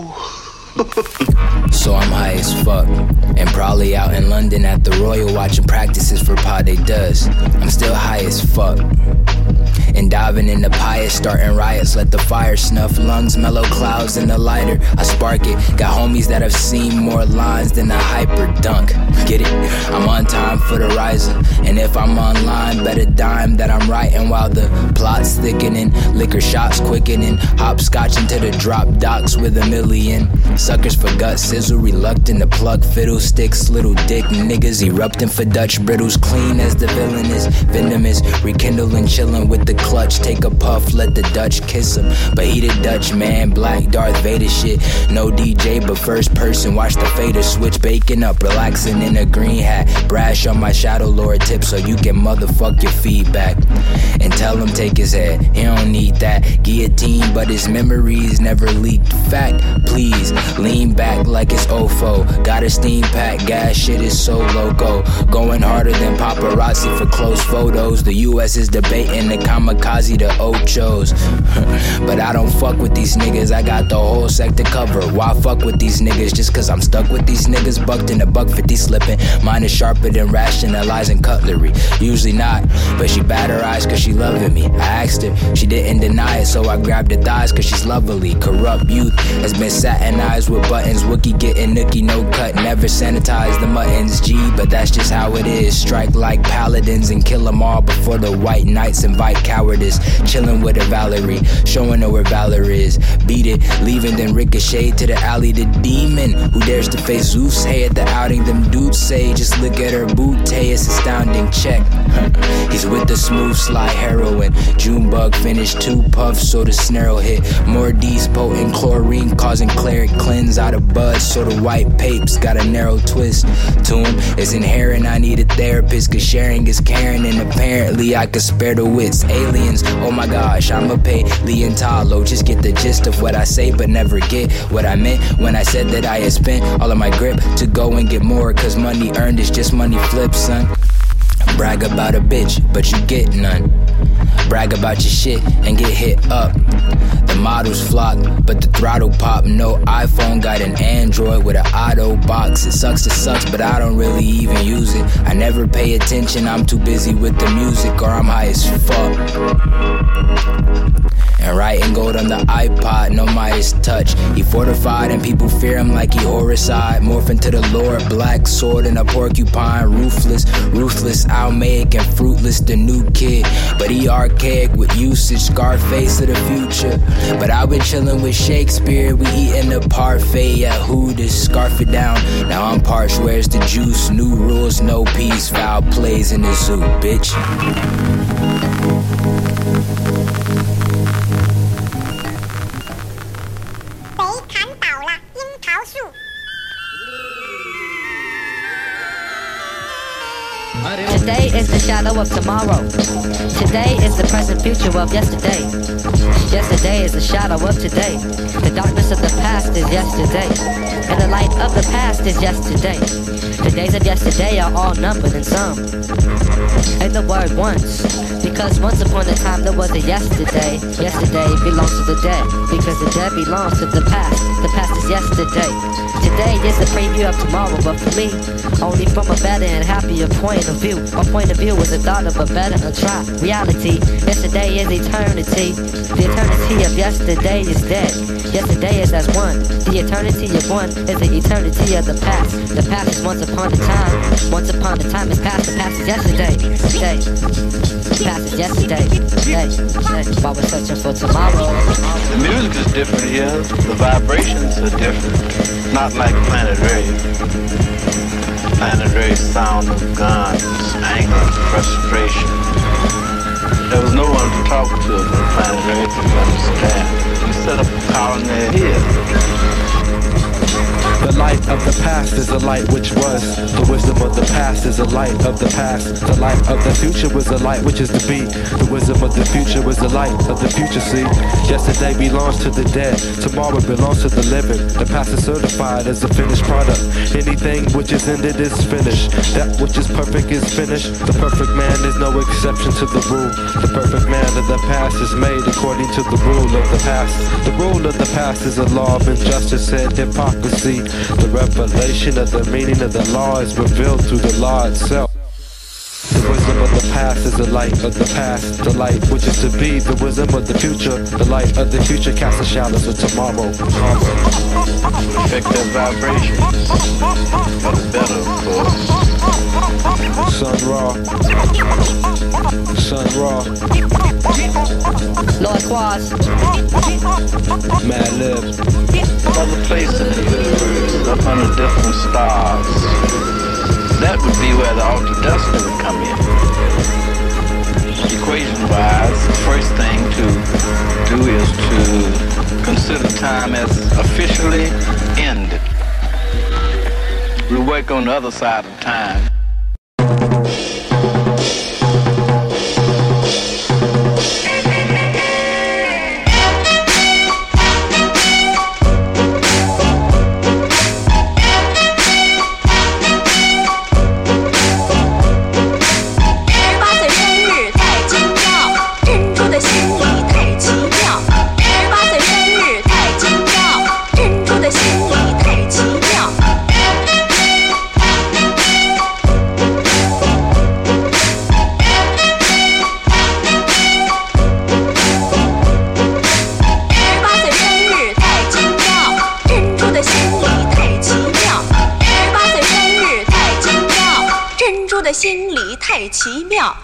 so I'm high as fuck. And probably out in London at the Royal watching practices for Pade Does. I'm still high as fuck. And diving in the pious, starting riots, let the fire snuff lungs, mellow clouds in the lighter. I spark it. Got homies that have seen more lines than a hyper dunk. Get it? I'm on time for the riser. And if I'm online, better dime that I'm writing while the plot's thickening. Liquor shots quickening. Hopscotch into the drop docks with a million. Suckers for gut sizzle, reluctant to plug fiddlesticks. Little dick niggas erupting for Dutch brittles. Clean as the villain is, venomous. Rekindling, chilling with the clutch. Take a puff, let the Dutch kiss him. But he the Dutch man, black Darth Vader shit. No DJ, but first person. Watch the fader switch, baking up, relaxing in a green hat. Brash on my Shadow Lord tip so you can motherfuck your feedback. And tell him take his head, he don't need that. Guillotine, but his memories never leaked. Fact, please lean back like it's OFO. Got a steam pack, gas shit is so loco. Going harder than paparazzi for close photos. The US is debating the kamikaze to Ochos. but I don't fuck with these niggas, I got the whole sector covered. Why fuck with these niggas? Just cause I'm stuck with these niggas, bucked in a buck 50 slipping. Mine is sharper than rationalizing cutlery. Usually not, but she bat her eyes cause she loving me. I asked her, she didn't deny it, so I grabbed her thighs cause she's lovely. Corrupt youth has been satinized with buttons. Wookie getting nookie, no cut, never sanitize the muttons. G, but that's just how it is. Strike like paladins and kill them all before the white knights invite cowardice. Chilling with a Valerie, showing her where Valor is. Beat it, leaving then ricochet to the alley. The demon who dares to face Zeus. Hey, at the outing, them dudes say, just look at her boot. Hey, it's astounding. Check. With the smooth slide heroin. Junebug finished two puffs, so the snarl hit. More D's potent chlorine causing cleric cleanse out of buds. So the white papes got a narrow twist to. It's inherent. I need a therapist, cause sharing is caring. And apparently I could spare the wits. Aliens, oh my gosh, I'ma pay Leontalo. Just get the gist of what I say, but never get what I meant when I said that I had spent all of my grip to go and get more. Cause money earned is just money flipped, son. Brag about a bitch, but you get none. Brag about your shit and get hit up. The models flock, but the throttle pop. No iPhone got an Android with an auto box. It sucks, it sucks, but I don't really even use it. I never pay attention, I'm too busy with the music, or I'm high as fuck. And writing gold on the iPod, no Midas touch. He fortified and people fear him like he horricide. Morphing to the Lord, black sword and a porcupine. Ruthless, ruthless, Almaic and fruitless, the new kid. But he archaic with usage, Scarface of the future. But I've been chilling with Shakespeare, we eating the parfait at Hooters, scarf it down. Now I'm parched, where's the juice? New rules, no peace, foul plays in the zoo, bitch. Today is the shadow of tomorrow. Today is the present future of yesterday. Yesterday is the shadow of today. The darkness of the past is yesterday. And the light of the past is yesterday. The days of yesterday are all numbered and some. And the word once. Because once upon a time there was a yesterday. Yesterday belongs to the dead. Because the dead belongs to the past. The past is yesterday. Today is the preview of tomorrow, but for me, only from a better and happier point of view. My point of view is the thought of a better and try. Reality, yesterday is eternity. The eternity of yesterday is dead. Yesterday is as one. The eternity of one is the eternity of the past. The past is once upon a time. Once upon a time is past. The past is yesterday. Day. The past is yesterday. Day. Day. While we're searching for tomorrow. The music is different here. The vibrations are different. Not like Planet Rave. Planet Rave sound of guns, anger, frustration. There was no one to talk to in Planet Rave to understand. Set up a colony here. The light of the past is the light which was. The wisdom of the past is the light of the past. The light of the future was the light which is to be. The wisdom of the future was the light of the future, see. Yesterday belongs to the dead. Tomorrow belongs to the living. The past is certified as a finished product. Anything which is ended is finished. That which is perfect is finished. The perfect man is no exception to the rule. The perfect man of the past is made according to the rule of the past. The rule of the past is a law of injustice and hypocrisy. The revelation of the meaning of the law is revealed through the law itself. The wisdom of the past is the light of the past. The light which is to be, the wisdom of the future. The light of the future casts the shadows of tomorrow. Affect vibrations for the better, of course. Sun Ra. Sun Ra. Lord Quas. Madlib. Another place in the universe, up under different stars. That would be where the alter destiny would come in. Equation wise, the first thing to do is to consider time as officially ended. We work on the other side of time. 的心里太奇妙。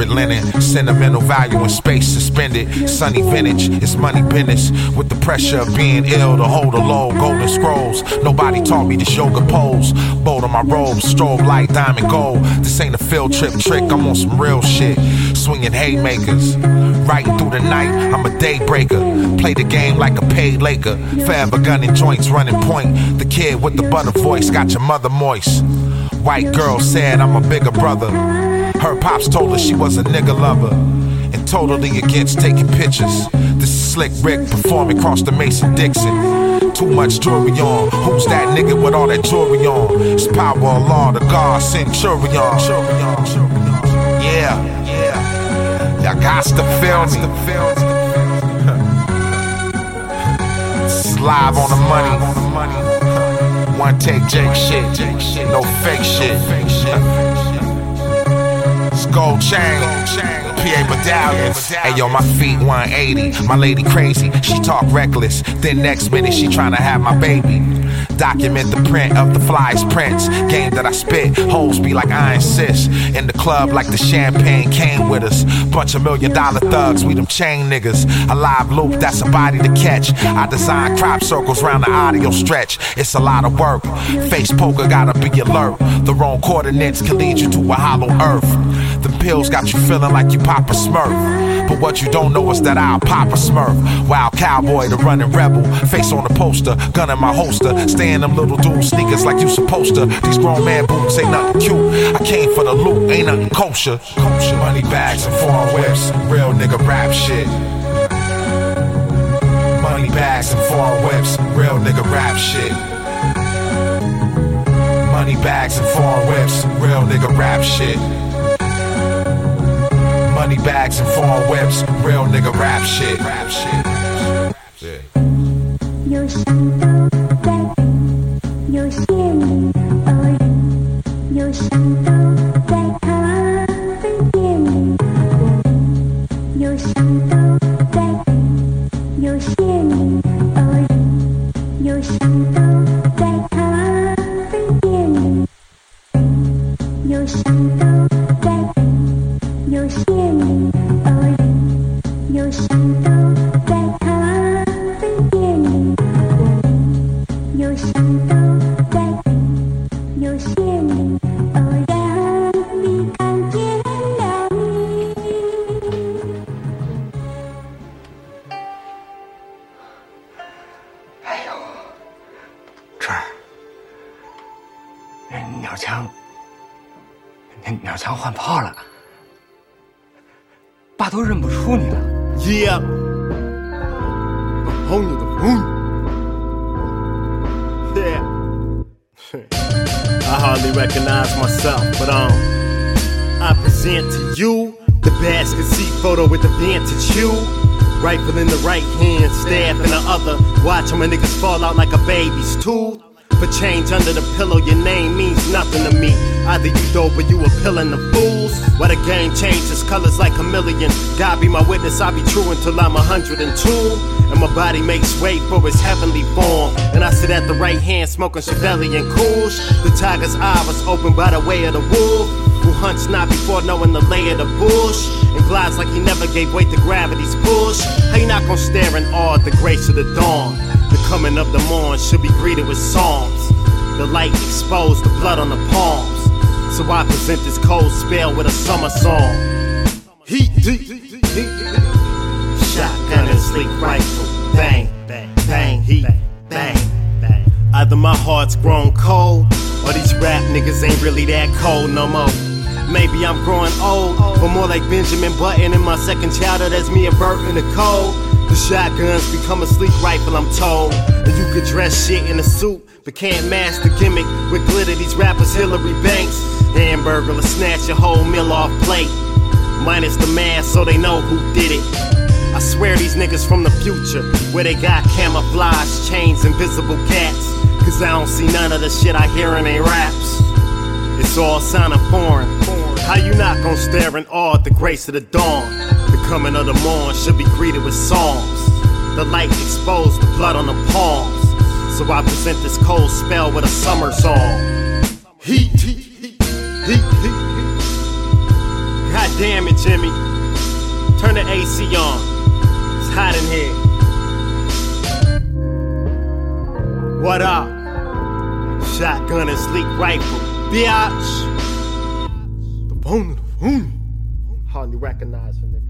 Sacred linen, sentimental value in space suspended. Sunny vintage, it's money business. With the pressure of being ill to hold a low, golden scrolls. Nobody taught me this yoga pose. Bold on my robes, strobe light, diamond gold. This ain't a field trip trick, I'm on some real shit. Swinging haymakers, right through the night, I'm a daybreaker. Play the game like a paid Laker. Forever gunning joints, running point. The kid with the butter voice got your mother moist. White girl said I'm a bigger brother. Her pops told her she was a nigga lover. And totally against taking pictures. This is Slick Rick performing across the Mason Dixon. Too much jewelry on. Who's that nigga with all that jewelry on? It's power of law, the God centurion. Yeah, yeah. Y'all got to feel me. It's live on the money. One take Jake shit. No fake shit. It's gold chain. PA medallions. Hey yo, my feet 180. My lady crazy. She talk reckless. Then next minute she tryna have my baby. Document the print of the fly's prints. Game that I spit. Hoes be like iron sis. In the club like the champagne came with us. Bunch of million dollar thugs. We them chain niggas. A live loop that's a body to catch. I design crop circles round the audio stretch. It's a lot of work. Face poker gotta be alert. The wrong coordinates can lead you to a hollow earth. Pills got you feeling like you Papa Smurf. But what you don't know is that I'll pop a smurf. Wild cowboy, the running rebel. Face on the poster, gun in my holster. Stay in them little dude sneakers like you supposed to. These grown man boots ain't nothing cute. I came for the loot, ain't nothing kosher. Kosher. Money bags and foreign whips. Real nigga rap shit. Money bags and foreign whips. Real nigga rap shit. Money bags and foreign whips. Real nigga rap shit. Money bags and foreign whips. Real nigga rap shit. Rap shit. Yeah. 有些里 tooth. For change under the pillow, your name means nothing to me. Either you dope or you appealing to fools. Why the game changes colors like a million. God be my witness, I'll be true until I'm 102. And my body makes way for its heavenly form. And I sit at the right hand smoking Chevalier and Coolsh. The tiger's eye was open by the way of the wolf. Who hunts not before knowing the lay of the bush. And glides like he never gave weight to gravity's push. How you not gonna stare in awe at the grace of the dawn? Coming of the morn should be greeted with psalms. The light exposed the blood on the palms. So I present this cold spell with a summer song. Heat, heat, heat, heat. Shotgun and sleek rifle. Bang, bang, bang, heat, bang, bang. Either my heart's grown cold, or these rap niggas ain't really that cold no more. Maybe I'm growing old, but more like Benjamin Button in my second childhood as me averting the cold. The shotguns become a sleek rifle, I'm told. And you could dress shit in a suit, but can't mask the gimmick with glitter. These rappers Hillary Banks. Hamburglar will snatch your whole meal off plate. Minus the mask so they know who did it. I swear these niggas from the future, where they got camouflage chains, invisible cats. Cause I don't see none of the shit I hear in they raps. It's all sounding foreign. How you not gonna stare in awe at the grace of the dawn? Coming of the morn should be greeted with songs. The light exposed the blood on the palms. So I present this cold spell with a summer song. Heat, heat, heat, heat, heat. God damn it, Jimmy. Turn the AC on. It's hot in here. What up? Shotgun and sleek rifle. Biatch. The bone of the. Hardly recognize her, nigga.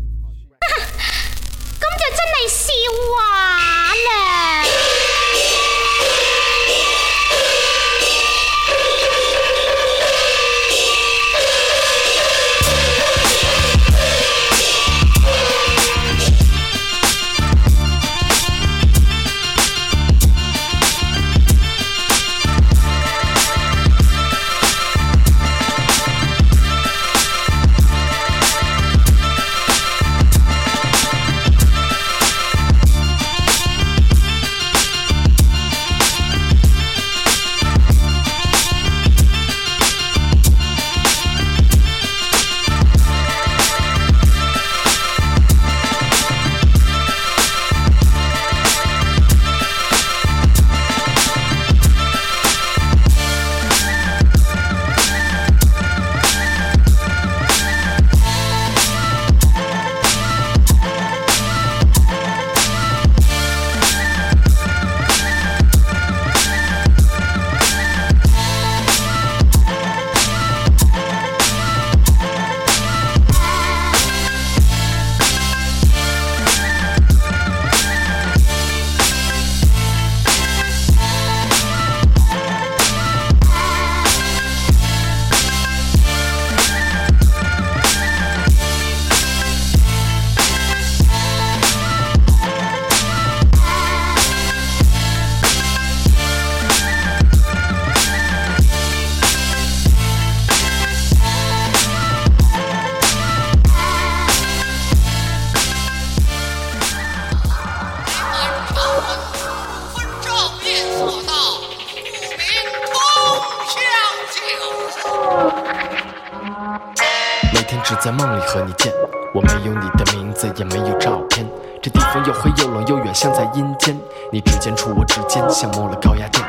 天只在梦里和你见我没有你的名字，也没有照片。这地方又黑又冷又远，像在阴间。你指尖触我指尖，像摸了高压电。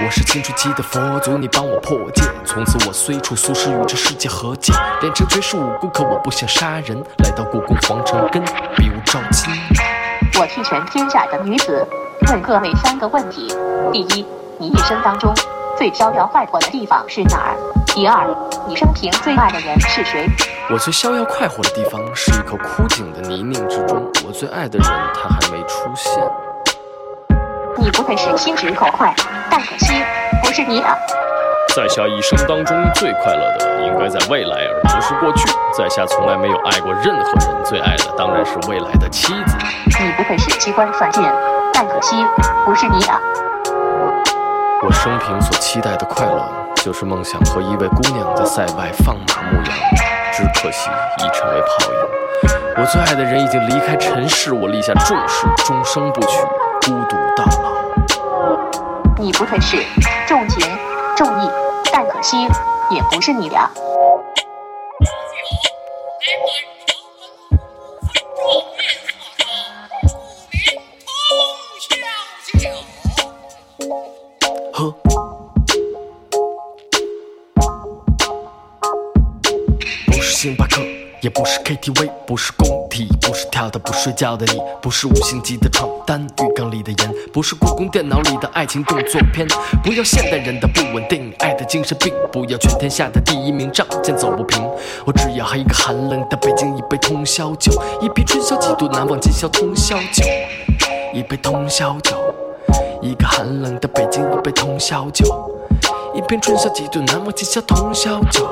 我是青春期的佛祖，你帮我破戒。从此我虽处俗世，与这世界和解。练成绝世武功，可我不想杀人。来到故宫皇城，根比武招亲。我替全天下的女子问各位三个问题：第一，你一生当中最逍遥快活的地方是哪儿？第二，你生平最爱的人是谁？我最逍遥快活的地方是一口枯井的泥泞之中。我最爱的人，他还没出现。你不愧是心直口快，但可惜不是你啊。在下一生当中最快乐的，应该在未来，而不是过去。在下从来没有爱过任何人，最爱的当然是未来的妻子。你不愧是机关算尽，但可惜不是你啊。我生平所期待的快乐，就是梦想和一位姑娘在塞外放马牧羊，只可惜已成为泡影。我最爱的人已经离开尘世，我立下重誓，终生不娶，孤独到老。你不退是重情重义，但可惜也不是你俩。星巴克，也不是 KTV，不是工体，不是跳的不睡觉的你，不是五星级的床单，浴缸里的盐，不是故宫电脑里的爱情动作片。不要现代人的不稳定，爱的精神病，不要全天下的第一名，仗剑走不平。我只要一个寒冷的北京，一杯通宵酒，一瓶春宵几度难忘今宵通宵酒，一杯通宵酒。一个寒冷的北京，一杯通宵酒，一瓶春宵几度难忘今宵通宵酒。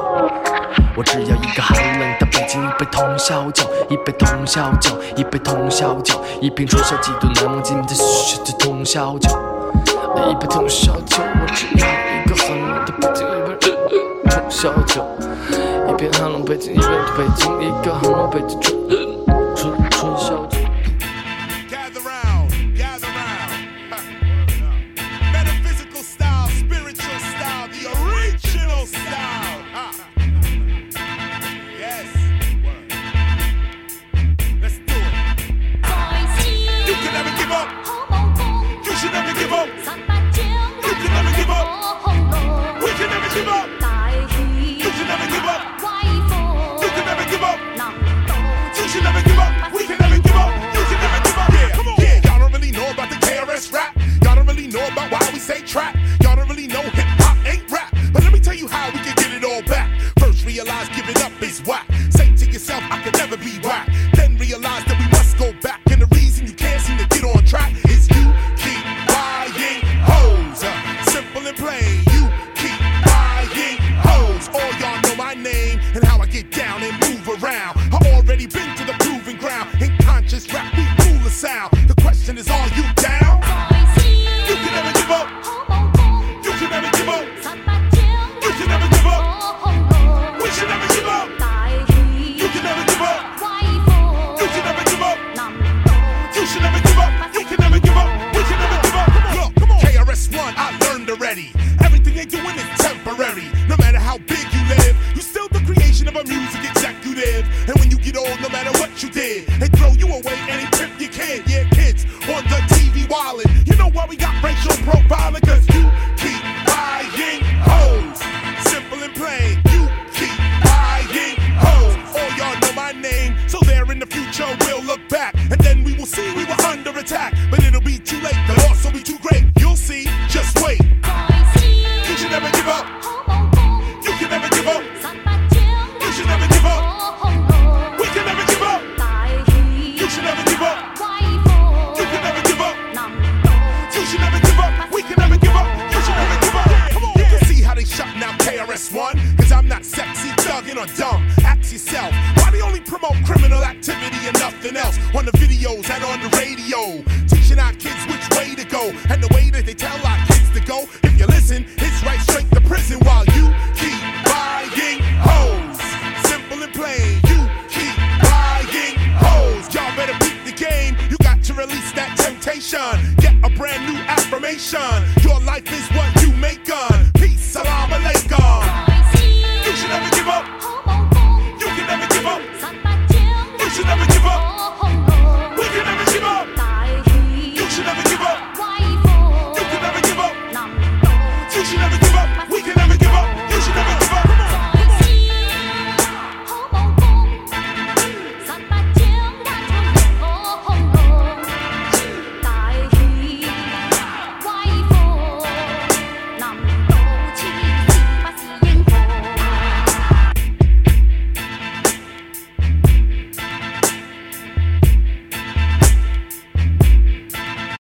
我只要一个寒冷的北京，一杯通宵酒，一杯通宵酒，一杯通宵酒，一瓶春宵几度难忘今宵的通宵酒，一杯通宵酒。我只要一个寒冷的北京，一杯通宵酒，一瓶寒冷北京，一杯北京，一个寒冷北京。Of a music executive. And when you get old, no matter what you did, they throw you away and they pimp your kid. Yeah, kids on the TV wallet. You know why we got racial profiling?